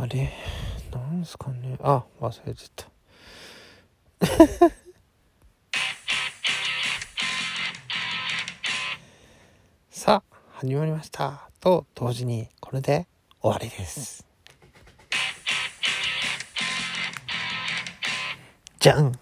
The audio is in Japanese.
あれなんすかね。あ忘れてた。さあ始まりました。と同時にこれで終わりです。じゃん。